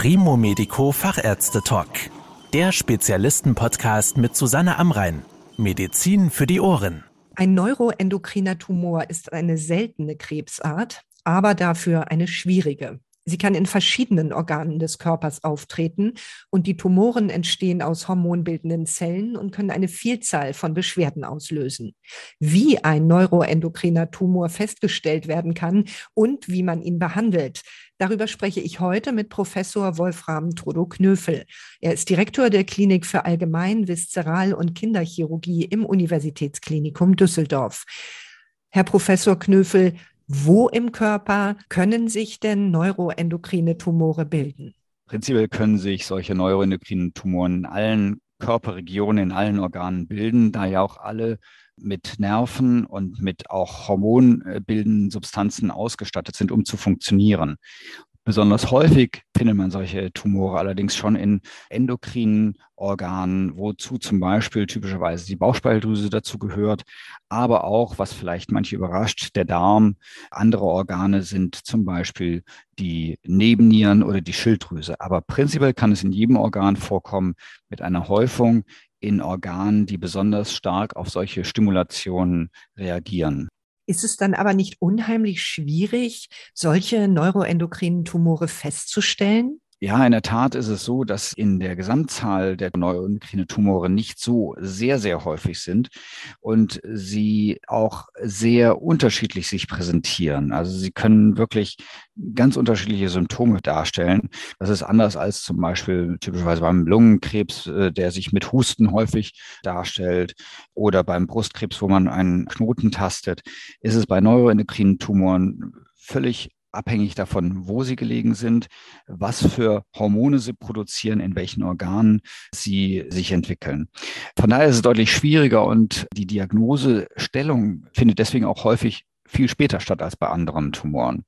Primo Medico Fachärzte Talk. Der Spezialisten-Podcast mit Susanne Amrein. Medizin für die Ohren. Ein neuroendokriner Tumor ist eine seltene Krebsart, aber dafür eine schwierige. Sie kann in verschiedenen Organen des Körpers auftreten und die Tumoren entstehen aus hormonbildenden Zellen und können eine Vielzahl von Beschwerden auslösen. Wie ein neuroendokriner Tumor festgestellt werden kann und wie man ihn behandelt, darüber spreche ich heute mit Professor Wolfram Trodo-Knöfel. Er ist Direktor der Klinik für Allgemein-, Viszeral- und Kinderchirurgie im Universitätsklinikum Düsseldorf. Herr Professor Knöfel, wo im Körper können sich denn neuroendokrine Tumore bilden? Prinzipiell können sich solche neuroendokrinen Tumoren in allen Körperregionen, in allen Organen bilden, da ja auch alle mit Nerven und mit auch hormonbildenden Substanzen ausgestattet sind, um zu funktionieren. Besonders häufig findet man solche Tumore allerdings schon in endokrinen Organen, wozu zum Beispiel typischerweise die Bauchspeicheldrüse dazu gehört, aber auch, was vielleicht manche überrascht, der Darm. Andere Organe sind zum Beispiel die Nebennieren oder die Schilddrüse. Aber prinzipiell kann es in jedem Organ vorkommen mit einer Häufung in Organen, die besonders stark auf solche Stimulationen reagieren. Ist es dann aber nicht unheimlich schwierig, solche neuroendokrinen Tumore festzustellen? Ja, in der Tat ist es so, dass in der Gesamtzahl der neuroendokrine Tumore nicht so sehr, sehr häufig sind und sie auch sehr unterschiedlich sich präsentieren. Also sie können wirklich ganz unterschiedliche Symptome darstellen. Das ist anders als zum Beispiel typischerweise beim Lungenkrebs, äh, der sich mit Husten häufig darstellt oder beim Brustkrebs, wo man einen Knoten tastet, ist es bei neuroendokrinen Tumoren völlig abhängig davon, wo sie gelegen sind, was für Hormone sie produzieren, in welchen Organen sie sich entwickeln. Von daher ist es deutlich schwieriger und die Diagnosestellung findet deswegen auch häufig viel später statt als bei anderen Tumoren.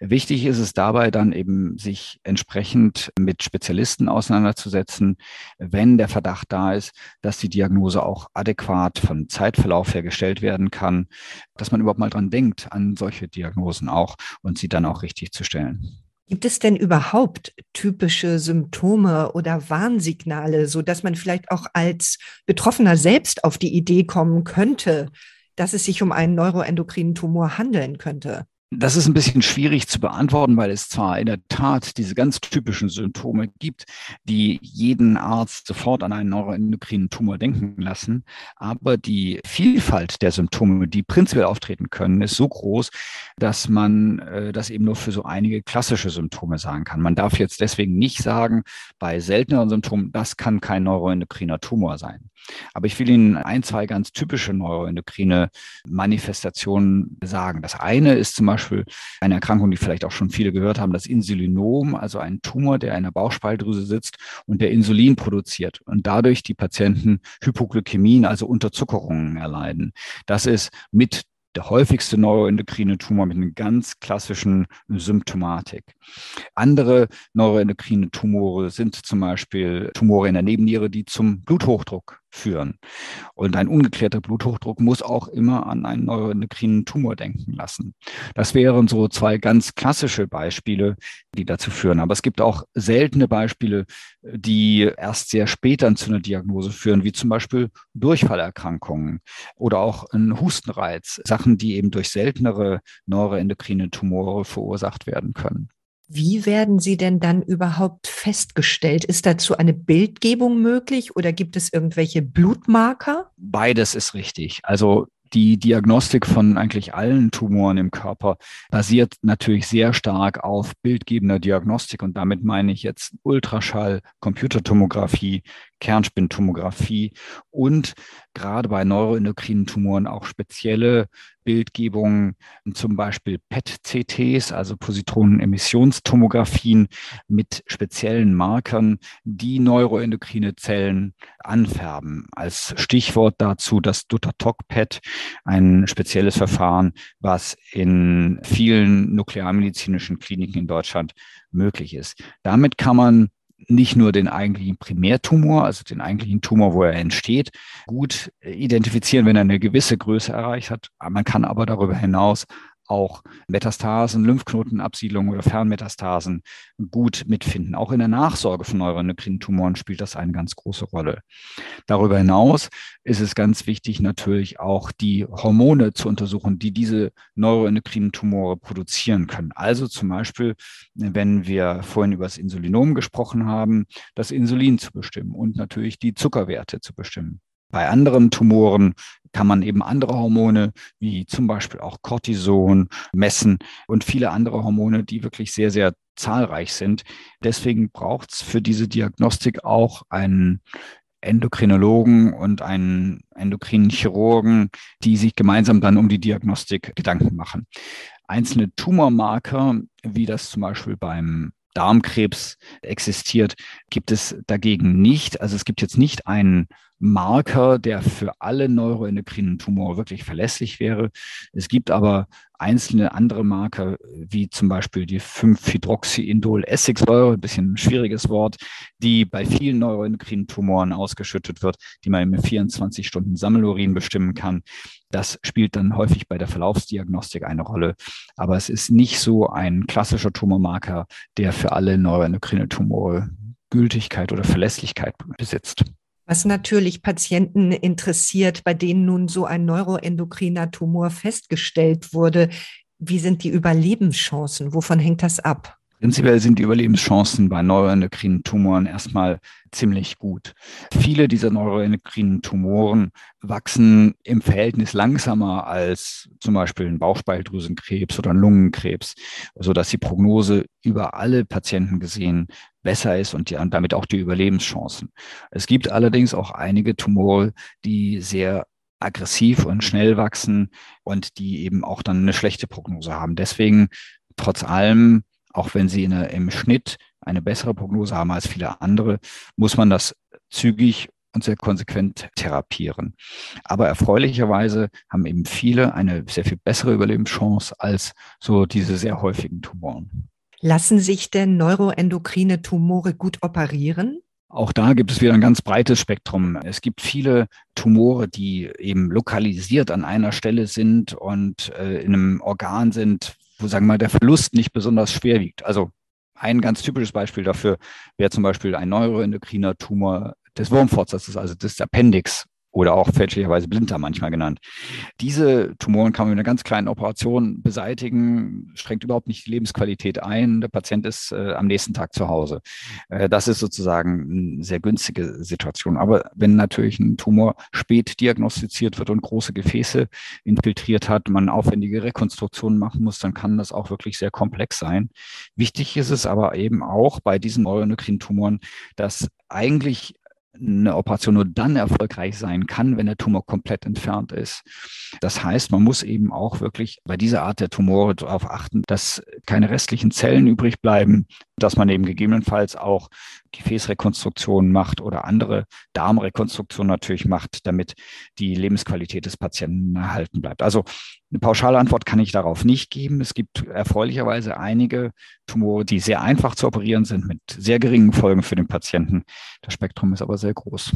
Wichtig ist es dabei dann eben, sich entsprechend mit Spezialisten auseinanderzusetzen, wenn der Verdacht da ist, dass die Diagnose auch adäquat von Zeitverlauf her gestellt werden kann, dass man überhaupt mal dran denkt, an solche Diagnosen auch und sie dann auch richtig zu stellen. Gibt es denn überhaupt typische Symptome oder Warnsignale, so dass man vielleicht auch als Betroffener selbst auf die Idee kommen könnte, dass es sich um einen neuroendokrinen Tumor handeln könnte? Das ist ein bisschen schwierig zu beantworten, weil es zwar in der Tat diese ganz typischen Symptome gibt, die jeden Arzt sofort an einen neuroendokrinen Tumor denken lassen, aber die Vielfalt der Symptome, die prinzipiell auftreten können, ist so groß, dass man äh, das eben nur für so einige klassische Symptome sagen kann. Man darf jetzt deswegen nicht sagen, bei selteneren Symptomen, das kann kein neuroendokriner Tumor sein. Aber ich will Ihnen ein, zwei ganz typische neuroendokrine Manifestationen sagen. Das eine ist zum Beispiel eine Erkrankung, die vielleicht auch schon viele gehört haben, das Insulinom, also ein Tumor, der in der Bauchspeicheldrüse sitzt und der Insulin produziert und dadurch die Patienten Hypoglykämien, also Unterzuckerungen erleiden. Das ist mit der häufigste neuroendokrine Tumor mit einer ganz klassischen Symptomatik. Andere neuroendokrine Tumore sind zum Beispiel Tumore in der Nebenniere, die zum Bluthochdruck führen. Und ein ungeklärter Bluthochdruck muss auch immer an einen neuroendokrinen Tumor denken lassen. Das wären so zwei ganz klassische Beispiele, die dazu führen. Aber es gibt auch seltene Beispiele, die erst sehr spät dann zu einer Diagnose führen, wie zum Beispiel Durchfallerkrankungen oder auch ein Hustenreiz, Sachen, die eben durch seltenere neuroendokrine Tumore verursacht werden können. Wie werden sie denn dann überhaupt festgestellt? Ist dazu eine Bildgebung möglich oder gibt es irgendwelche Blutmarker? Beides ist richtig. Also die Diagnostik von eigentlich allen Tumoren im Körper basiert natürlich sehr stark auf bildgebender Diagnostik und damit meine ich jetzt Ultraschall, Computertomographie, Kernspintomographie und gerade bei neuroendokrinen Tumoren auch spezielle Bildgebungen, zum Beispiel PET-CTs, also Positronenemissionstomographien mit speziellen Markern, die neuroendokrine Zellen anfärben. Als Stichwort dazu das Dutatok-PET, ein spezielles Verfahren, was in vielen nuklearmedizinischen Kliniken in Deutschland möglich ist. Damit kann man nicht nur den eigentlichen Primärtumor, also den eigentlichen Tumor, wo er entsteht, gut identifizieren, wenn er eine gewisse Größe erreicht hat. Man kann aber darüber hinaus auch Metastasen, Lymphknotenabsiedlungen oder Fernmetastasen gut mitfinden. Auch in der Nachsorge von neuroendokrinen Tumoren spielt das eine ganz große Rolle. Darüber hinaus ist es ganz wichtig, natürlich auch die Hormone zu untersuchen, die diese neuroendokrinen Tumore produzieren können. Also zum Beispiel, wenn wir vorhin über das Insulinom gesprochen haben, das Insulin zu bestimmen und natürlich die Zuckerwerte zu bestimmen. Bei anderen Tumoren kann man eben andere Hormone, wie zum Beispiel auch Cortison, messen und viele andere Hormone, die wirklich sehr, sehr zahlreich sind. Deswegen braucht es für diese Diagnostik auch einen Endokrinologen und einen endokrinen Chirurgen, die sich gemeinsam dann um die Diagnostik Gedanken machen. Einzelne Tumormarker, wie das zum Beispiel beim Darmkrebs existiert, gibt es dagegen nicht. Also es gibt jetzt nicht einen Marker, der für alle neuroendokrinen Tumore wirklich verlässlich wäre. Es gibt aber einzelne andere Marker, wie zum Beispiel die 5-Hydroxyindol-Essigsäure, ein bisschen ein schwieriges Wort, die bei vielen neuroendokrinen Tumoren ausgeschüttet wird, die man im 24 Stunden Sammelurin bestimmen kann. Das spielt dann häufig bei der Verlaufsdiagnostik eine Rolle. Aber es ist nicht so ein klassischer Tumormarker, der für alle neuroendokrine Tumore Gültigkeit oder Verlässlichkeit besitzt. Was natürlich Patienten interessiert, bei denen nun so ein neuroendokriner Tumor festgestellt wurde, wie sind die Überlebenschancen? Wovon hängt das ab? Prinzipiell sind die Überlebenschancen bei neuroendokrinen Tumoren erstmal ziemlich gut. Viele dieser neuroendokrinen Tumoren wachsen im Verhältnis langsamer als zum Beispiel ein Bauchspeicheldrüsenkrebs oder ein Lungenkrebs, sodass die Prognose über alle Patienten gesehen besser ist und, die, und damit auch die Überlebenschancen. Es gibt allerdings auch einige Tumore, die sehr aggressiv und schnell wachsen und die eben auch dann eine schlechte Prognose haben. Deswegen trotz allem auch wenn sie eine, im Schnitt eine bessere Prognose haben als viele andere, muss man das zügig und sehr konsequent therapieren. Aber erfreulicherweise haben eben viele eine sehr viel bessere Überlebenschance als so diese sehr häufigen Tumoren. Lassen sich denn neuroendokrine Tumore gut operieren? Auch da gibt es wieder ein ganz breites Spektrum. Es gibt viele Tumore, die eben lokalisiert an einer Stelle sind und äh, in einem Organ sind, wo, sagen wir mal, der Verlust nicht besonders schwer wiegt. Also ein ganz typisches Beispiel dafür wäre zum Beispiel ein neuroendokriner Tumor des Wurmfortsatzes, also des Appendix oder auch fälschlicherweise Blinddarm manchmal genannt. Diese Tumoren kann man mit einer ganz kleinen Operation beseitigen, schränkt überhaupt nicht die Lebensqualität ein. Der Patient ist äh, am nächsten Tag zu Hause. Äh, das ist sozusagen eine sehr günstige Situation. Aber wenn natürlich ein Tumor spät diagnostiziert wird und große Gefäße infiltriert hat, man aufwendige Rekonstruktionen machen muss, dann kann das auch wirklich sehr komplex sein. Wichtig ist es aber eben auch bei diesen neuroendokrinen Tumoren, dass eigentlich eine Operation nur dann erfolgreich sein kann, wenn der Tumor komplett entfernt ist. Das heißt, man muss eben auch wirklich bei dieser Art der Tumore darauf achten, dass keine restlichen Zellen übrig bleiben, dass man eben gegebenenfalls auch Gefäßrekonstruktionen macht oder andere Darmrekonstruktionen natürlich macht, damit die Lebensqualität des Patienten erhalten bleibt. Also eine pauschale Antwort kann ich darauf nicht geben. Es gibt erfreulicherweise einige Tumore, die sehr einfach zu operieren sind, mit sehr geringen Folgen für den Patienten. Das Spektrum ist aber sehr groß.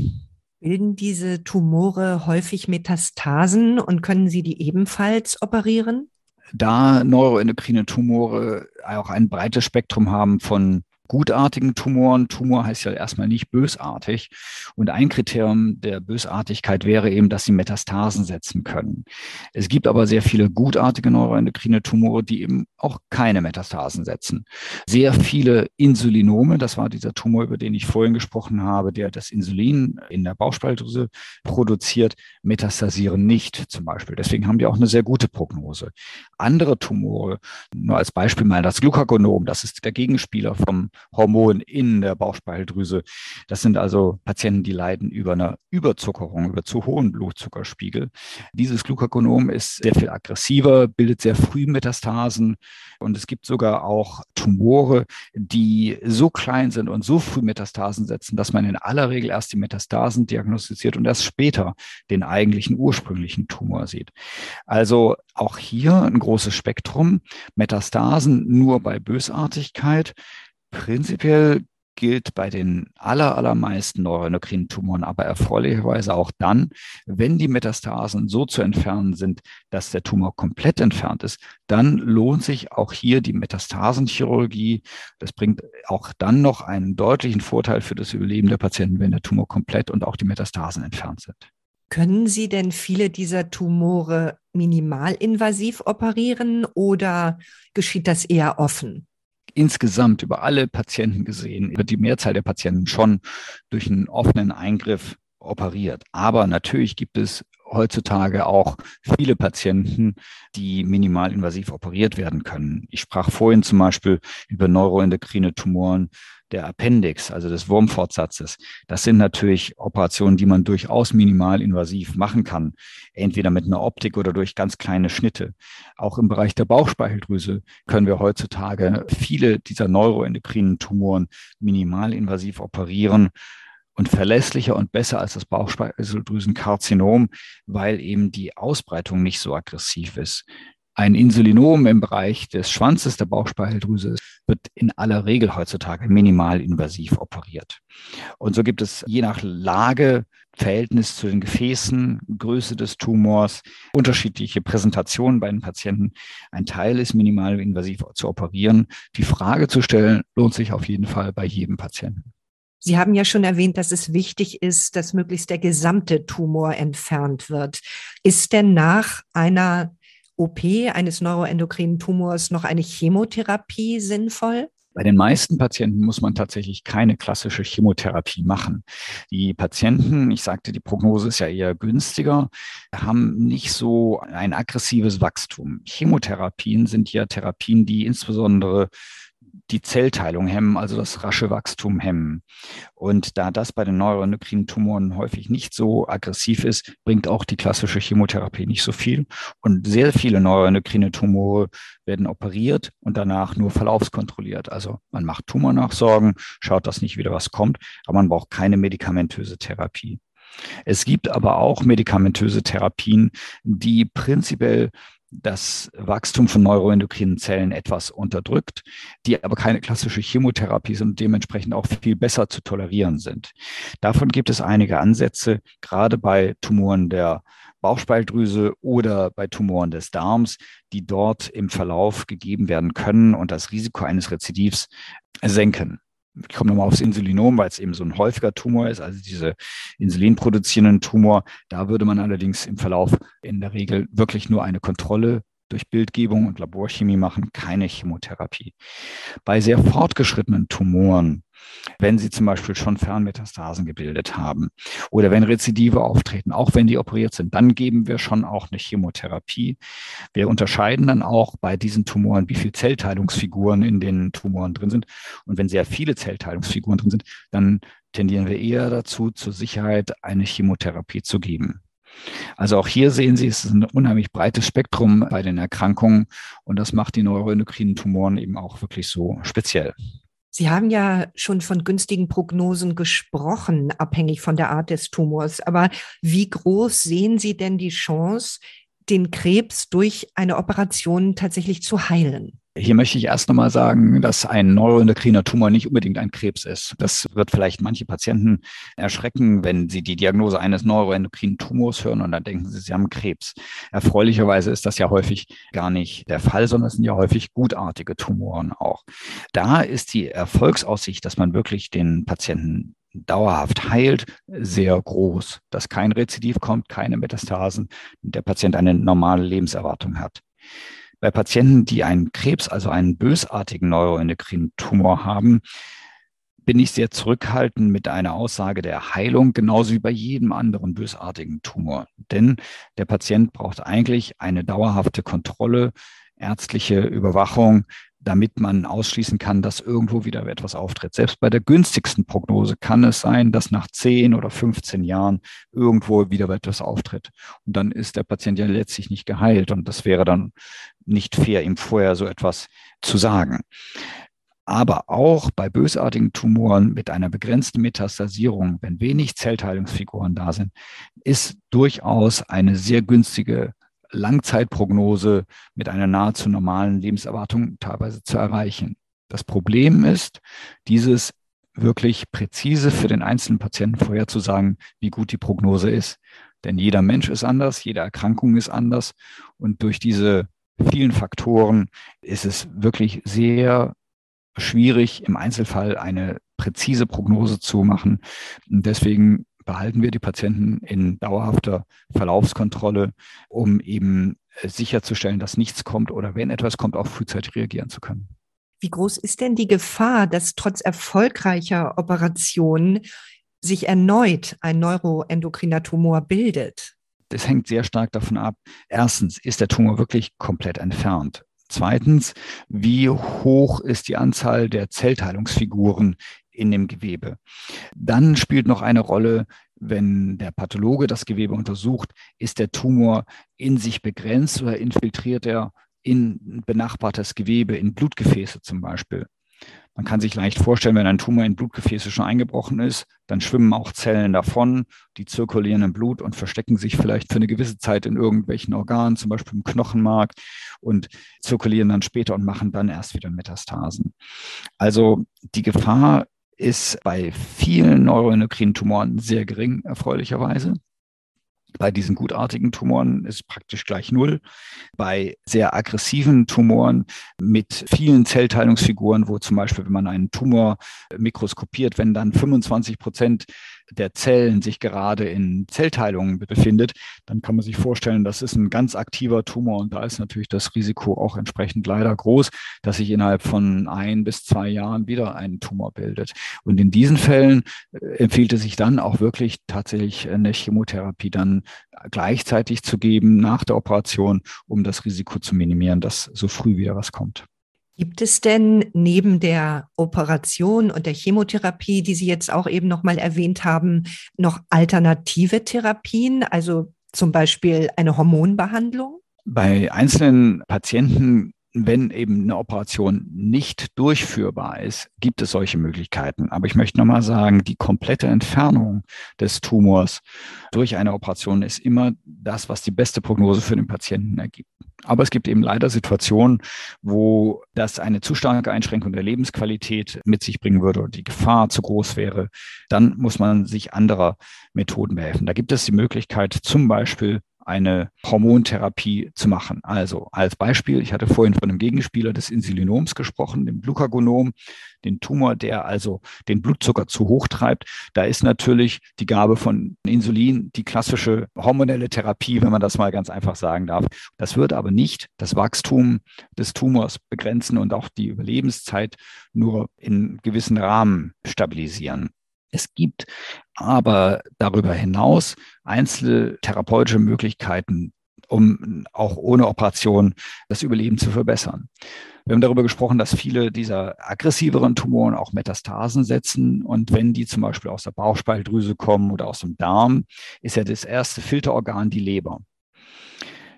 Bilden diese Tumore häufig Metastasen und können Sie die ebenfalls operieren? Da neuroendokrine Tumore auch ein breites Spektrum haben von gutartigen Tumoren. Tumor heißt ja erstmal nicht bösartig. Und ein Kriterium der Bösartigkeit wäre eben, dass sie Metastasen setzen können. Es gibt aber sehr viele gutartige neuroendokrine Tumore, die eben auch keine Metastasen setzen. Sehr viele Insulinome, das war dieser Tumor, über den ich vorhin gesprochen habe, der das Insulin in der Bauchspeicheldrüse produziert, metastasieren nicht zum Beispiel. Deswegen haben die auch eine sehr gute Prognose. Andere Tumore, nur als Beispiel mal das Glucagonom, das ist der Gegenspieler vom Hormon in der Bauchspeicheldrüse. Das sind also Patienten, die leiden über eine Überzuckerung, über zu hohen Blutzuckerspiegel. Dieses Glucagonom ist sehr viel aggressiver, bildet sehr früh Metastasen und es gibt sogar auch Tumore, die so klein sind und so früh Metastasen setzen, dass man in aller Regel erst die Metastasen diagnostiziert und erst später den eigentlichen ursprünglichen Tumor sieht. Also auch hier ein großes Spektrum. Metastasen nur bei Bösartigkeit. Prinzipiell gilt bei den aller, allermeisten neuroendokrinen Tumoren aber erfreulicherweise auch dann, wenn die Metastasen so zu entfernen sind, dass der Tumor komplett entfernt ist, dann lohnt sich auch hier die Metastasenchirurgie. Das bringt auch dann noch einen deutlichen Vorteil für das Überleben der Patienten, wenn der Tumor komplett und auch die Metastasen entfernt sind. Können Sie denn viele dieser Tumore minimalinvasiv operieren oder geschieht das eher offen? Insgesamt über alle Patienten gesehen, wird die Mehrzahl der Patienten schon durch einen offenen Eingriff operiert. Aber natürlich gibt es heutzutage auch viele Patienten, die minimalinvasiv operiert werden können. Ich sprach vorhin zum Beispiel über neuroendokrine Tumoren der Appendix, also des Wurmfortsatzes. Das sind natürlich Operationen, die man durchaus minimalinvasiv machen kann, entweder mit einer Optik oder durch ganz kleine Schnitte. Auch im Bereich der Bauchspeicheldrüse können wir heutzutage viele dieser neuroendokrinen Tumoren minimalinvasiv operieren und verlässlicher und besser als das Bauchspeicheldrüsenkarzinom, weil eben die Ausbreitung nicht so aggressiv ist. Ein Insulinom im Bereich des Schwanzes der Bauchspeicheldrüse wird in aller Regel heutzutage minimalinvasiv operiert. Und so gibt es je nach Lage, Verhältnis zu den Gefäßen, Größe des Tumors, unterschiedliche Präsentationen bei den Patienten. Ein Teil ist minimalinvasiv zu operieren. Die Frage zu stellen lohnt sich auf jeden Fall bei jedem Patienten. Sie haben ja schon erwähnt, dass es wichtig ist, dass möglichst der gesamte Tumor entfernt wird. Ist denn nach einer OP eines neuroendokrinen Tumors noch eine Chemotherapie sinnvoll? Bei den meisten Patienten muss man tatsächlich keine klassische Chemotherapie machen. Die Patienten, ich sagte, die Prognose ist ja eher günstiger, haben nicht so ein aggressives Wachstum. Chemotherapien sind ja Therapien, die insbesondere die Zellteilung hemmen, also das rasche Wachstum hemmen. Und da das bei den neuroendokrinen Tumoren häufig nicht so aggressiv ist, bringt auch die klassische Chemotherapie nicht so viel. Und sehr viele neuroendokrine Tumore werden operiert und danach nur verlaufskontrolliert. Also man macht Tumornachsorgen, schaut, dass nicht wieder was kommt, aber man braucht keine medikamentöse Therapie. Es gibt aber auch medikamentöse Therapien, die prinzipiell das Wachstum von neuroendokrinen Zellen etwas unterdrückt, die aber keine klassische Chemotherapie sind und dementsprechend auch viel besser zu tolerieren sind. Davon gibt es einige Ansätze, gerade bei Tumoren der Bauchspeicheldrüse oder bei Tumoren des Darms, die dort im Verlauf gegeben werden können und das Risiko eines Rezidivs senken ich komme nochmal aufs Insulinom, weil es eben so ein häufiger Tumor ist, also diese insulinproduzierenden Tumor. Da würde man allerdings im Verlauf in der Regel wirklich nur eine Kontrolle durch Bildgebung und Laborchemie machen, keine Chemotherapie. Bei sehr fortgeschrittenen Tumoren, wenn sie zum Beispiel schon Fernmetastasen gebildet haben oder wenn Rezidive auftreten, auch wenn die operiert sind, dann geben wir schon auch eine Chemotherapie. Wir unterscheiden dann auch bei diesen Tumoren, wie viele Zellteilungsfiguren in den Tumoren drin sind. Und wenn sehr viele Zellteilungsfiguren drin sind, dann tendieren wir eher dazu, zur Sicherheit eine Chemotherapie zu geben. Also auch hier sehen Sie, es ist ein unheimlich breites Spektrum bei den Erkrankungen und das macht die neuroendokrinen Tumoren eben auch wirklich so speziell. Sie haben ja schon von günstigen Prognosen gesprochen, abhängig von der Art des Tumors. Aber wie groß sehen Sie denn die Chance, den Krebs durch eine Operation tatsächlich zu heilen? Hier möchte ich erst nochmal sagen, dass ein neuroendokriner Tumor nicht unbedingt ein Krebs ist. Das wird vielleicht manche Patienten erschrecken, wenn sie die Diagnose eines neuroendokrinen Tumors hören und dann denken sie, sie haben Krebs. Erfreulicherweise ist das ja häufig gar nicht der Fall, sondern es sind ja häufig gutartige Tumoren auch. Da ist die Erfolgsaussicht, dass man wirklich den Patienten dauerhaft heilt, sehr groß, dass kein Rezidiv kommt, keine Metastasen, der Patient eine normale Lebenserwartung hat. Bei Patienten, die einen Krebs, also einen bösartigen neuroendokrinen Tumor haben, bin ich sehr zurückhaltend mit einer Aussage der Heilung, genauso wie bei jedem anderen bösartigen Tumor. Denn der Patient braucht eigentlich eine dauerhafte Kontrolle, ärztliche Überwachung, damit man ausschließen kann, dass irgendwo wieder etwas auftritt. Selbst bei der günstigsten Prognose kann es sein, dass nach 10 oder 15 Jahren irgendwo wieder etwas auftritt. Und dann ist der Patient ja letztlich nicht geheilt. Und das wäre dann nicht fair, ihm vorher so etwas zu sagen. Aber auch bei bösartigen Tumoren mit einer begrenzten Metastasierung, wenn wenig Zellteilungsfiguren da sind, ist durchaus eine sehr günstige Langzeitprognose mit einer nahezu normalen Lebenserwartung teilweise zu erreichen. Das Problem ist, dieses wirklich präzise für den einzelnen Patienten vorherzusagen, wie gut die Prognose ist. Denn jeder Mensch ist anders, jede Erkrankung ist anders. Und durch diese vielen Faktoren ist es wirklich sehr schwierig, im Einzelfall eine präzise Prognose zu machen. Und deswegen behalten wir die Patienten in dauerhafter Verlaufskontrolle, um eben äh, sicherzustellen, dass nichts kommt oder wenn etwas kommt, auch frühzeitig reagieren zu können. Wie groß ist denn die Gefahr, dass trotz erfolgreicher Operationen sich erneut ein neuroendokriner Tumor bildet? Das hängt sehr stark davon ab. Erstens, ist der Tumor wirklich komplett entfernt? Zweitens, wie hoch ist die Anzahl der Zellteilungsfiguren in dem Gewebe? Dann spielt noch eine Rolle, wenn der Pathologe das Gewebe untersucht, ist der Tumor in sich begrenzt oder infiltriert er in benachbartes Gewebe, in Blutgefäße zum Beispiel. Man kann sich leicht vorstellen, wenn ein Tumor in Blutgefäße schon eingebrochen ist, dann schwimmen auch Zellen davon, die zirkulieren im Blut und verstecken sich vielleicht für eine gewisse Zeit in irgendwelchen Organen, zum Beispiel im Knochenmark und zirkulieren dann später und machen dann erst wieder Metastasen. Also die Gefahr ist bei vielen neuroendokrinen Tumoren sehr gering, erfreulicherweise. Bei diesen gutartigen Tumoren ist praktisch gleich null. Bei sehr aggressiven Tumoren mit vielen Zellteilungsfiguren, wo zum Beispiel, wenn man einen Tumor mikroskopiert, wenn dann 25 Prozent der Zellen sich gerade in Zellteilungen befindet, dann kann man sich vorstellen, das ist ein ganz aktiver Tumor und da ist natürlich das Risiko auch entsprechend leider groß, dass sich innerhalb von ein bis zwei Jahren wieder ein Tumor bildet. Und in diesen Fällen äh, empfiehlt es sich dann auch wirklich tatsächlich eine Chemotherapie dann gleichzeitig zu geben nach der Operation, um das Risiko zu minimieren, dass so früh wieder was kommt. Gibt es denn neben der Operation und der Chemotherapie, die Sie jetzt auch eben nochmal erwähnt haben, noch alternative Therapien, also zum Beispiel eine Hormonbehandlung? Bei einzelnen Patienten wenn eben eine Operation nicht durchführbar ist, gibt es solche Möglichkeiten. Aber ich möchte nochmal sagen, die komplette Entfernung des Tumors durch eine Operation ist immer das, was die beste Prognose für den Patienten ergibt. Aber es gibt eben leider Situationen, wo das eine zu starke Einschränkung der Lebensqualität mit sich bringen würde oder die Gefahr zu groß wäre. Dann muss man sich anderer Methoden behelfen. Da gibt es die Möglichkeit, zum Beispiel eine Hormontherapie zu machen. Also als Beispiel, ich hatte vorhin von einem Gegenspieler des Insulinoms gesprochen, dem Glucagonom, den Tumor, der also den Blutzucker zu hoch treibt. Da ist natürlich die Gabe von Insulin die klassische hormonelle Therapie, wenn man das mal ganz einfach sagen darf. Das wird aber nicht das Wachstum des Tumors begrenzen und auch die Überlebenszeit nur in gewissen Rahmen stabilisieren. Es gibt aber darüber hinaus einzelne therapeutische Möglichkeiten, um auch ohne Operation das Überleben zu verbessern. Wir haben darüber gesprochen, dass viele dieser aggressiveren Tumoren auch Metastasen setzen. Und wenn die zum Beispiel aus der Bauchspeicheldrüse kommen oder aus dem Darm, ist ja das erste Filterorgan die Leber.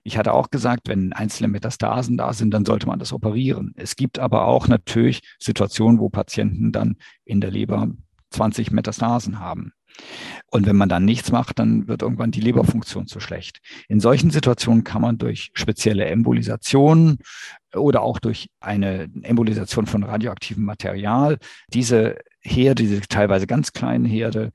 Ich hatte auch gesagt, wenn einzelne Metastasen da sind, dann sollte man das operieren. Es gibt aber auch natürlich Situationen, wo Patienten dann in der Leber 20 Metastasen haben. Und wenn man dann nichts macht, dann wird irgendwann die Leberfunktion zu schlecht. In solchen Situationen kann man durch spezielle Embolisationen oder auch durch eine Embolisation von radioaktivem Material diese Herde, diese teilweise ganz kleinen Herde,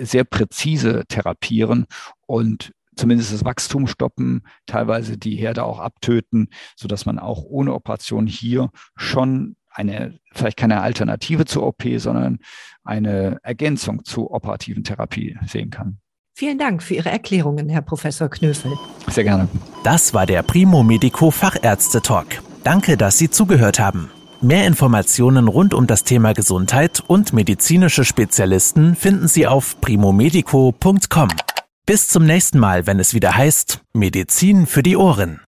sehr präzise therapieren und zumindest das Wachstum stoppen, teilweise die Herde auch abtöten, so dass man auch ohne Operation hier schon eine, vielleicht keine Alternative zur OP, sondern eine Ergänzung zur operativen Therapie sehen kann. Vielen Dank für Ihre Erklärungen, Herr Professor Knöfel. Sehr gerne. Das war der Primo Medico Fachärzte Talk. Danke, dass Sie zugehört haben. Mehr Informationen rund um das Thema Gesundheit und medizinische Spezialisten finden Sie auf primomedico.com. Bis zum nächsten Mal, wenn es wieder heißt Medizin für die Ohren.